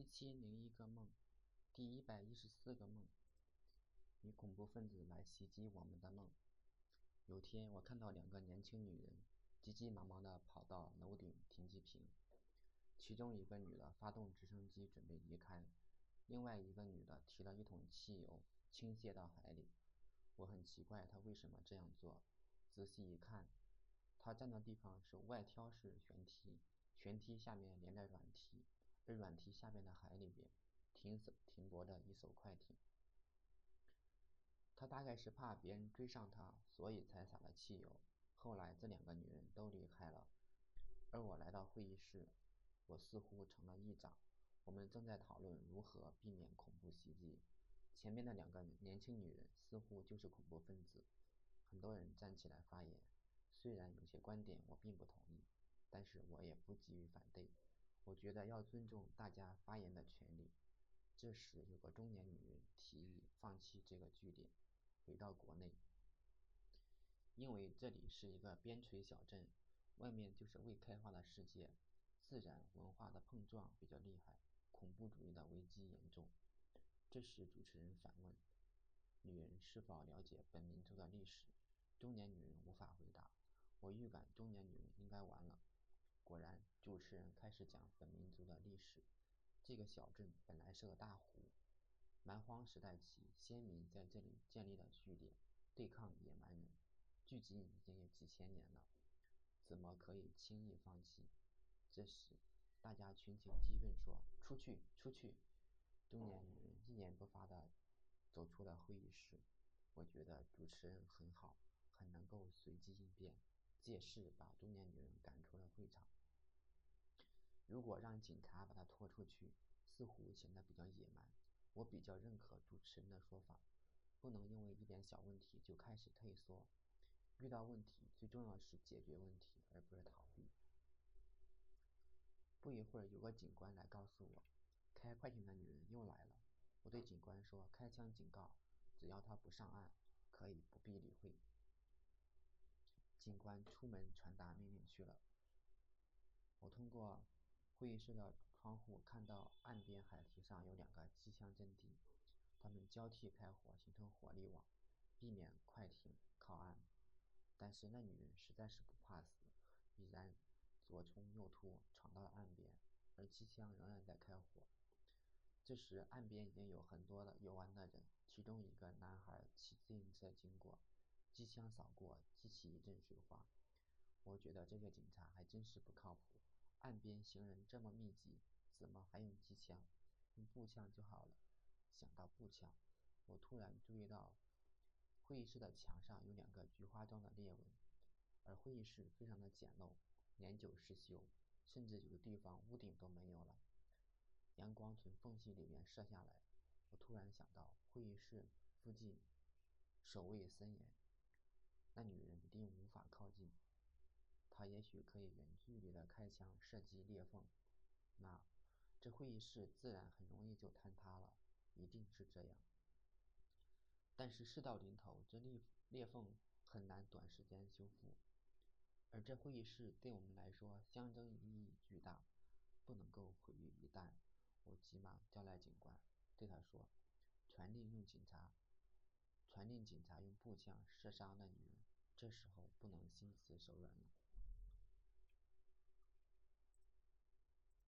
一千零一个梦，第一百一十四个梦，女恐怖分子来袭击我们的梦。有天，我看到两个年轻女人急急忙忙地跑到楼顶停机坪，其中一个女的发动直升机准备离开，另外一个女的提了一桶汽油倾泻到海里。我很奇怪她为什么这样做，仔细一看，她站的地方是外挑式悬梯，悬梯下面连着软梯。在软梯下面的海里边，停停泊着一艘快艇。他大概是怕别人追上他，所以才洒了汽油。后来这两个女人都离开了，而我来到会议室，我似乎成了议长。我们正在讨论如何避免恐怖袭击。前面的两个年轻女人似乎就是恐怖分子。很多人站起来发言，虽然有些观点我并不同意，但是我也不急于反对。我觉得要尊重大家发言的权利。这时，有个中年女人提议放弃这个据点，回到国内，因为这里是一个边陲小镇，外面就是未开发的世界，自然文化的碰撞比较厉害，恐怖主义的危机严重。这时，主持人反问：“女人是否了解本民族的历史？”中年女人无法回答。我预感中年女人应该完了。果然，主持人开始讲本民族的历史。这个小镇本来是个大湖，蛮荒时代起，先民在这里建立了据点，对抗野蛮人。距今已经有几千年了，怎么可以轻易放弃？这时，大家群情激愤，说：“出去，出去！”中年女人一言不发地走出了会议室。我觉得主持人很好，很能够随机应变。借势把中年女人赶出了会场。如果让警察把她拖出去，似乎显得比较野蛮。我比较认可主持人的说法，不能因为一点小问题就开始退缩。遇到问题，最重要是解决问题，而不是逃避。不一会儿，有个警官来告诉我，开快艇的女人又来了。我对警官说：“开枪警告，只要她不上岸，可以不必理会。”警官出门传达命令去了。我通过会议室的窗户看到岸边海堤上有两个机枪阵地，他们交替开火，形成火力网，避免快艇靠岸。但是那女人实在是不怕死，已然左冲右突闯到了岸边，而机枪仍然在开火。这时岸边已经有很多的游玩的人，其中一个男孩骑自行车经过。机枪扫过，激起一阵水花。我觉得这个警察还真是不靠谱。岸边行人这么密集，怎么还用机枪？用步枪就好了。想到步枪，我突然注意到会议室的墙上有两个菊花状的裂纹，而会议室非常的简陋，年久失修，甚至有的地方屋顶都没有了。阳光从缝隙里面射下来，我突然想到会议室附近守卫森严。那女人一定无法靠近，她也许可以远距离的开枪射击裂缝，那这会议室自然很容易就坍塌了，一定是这样。但是事到临头，这裂裂缝很难短时间修复，而这会议室对我们来说象征意义巨大，不能够毁于一旦。我急忙叫来警官，对他说：“传令用警察。”传令警察用步枪射杀那女人，这时候不能心慈手软了。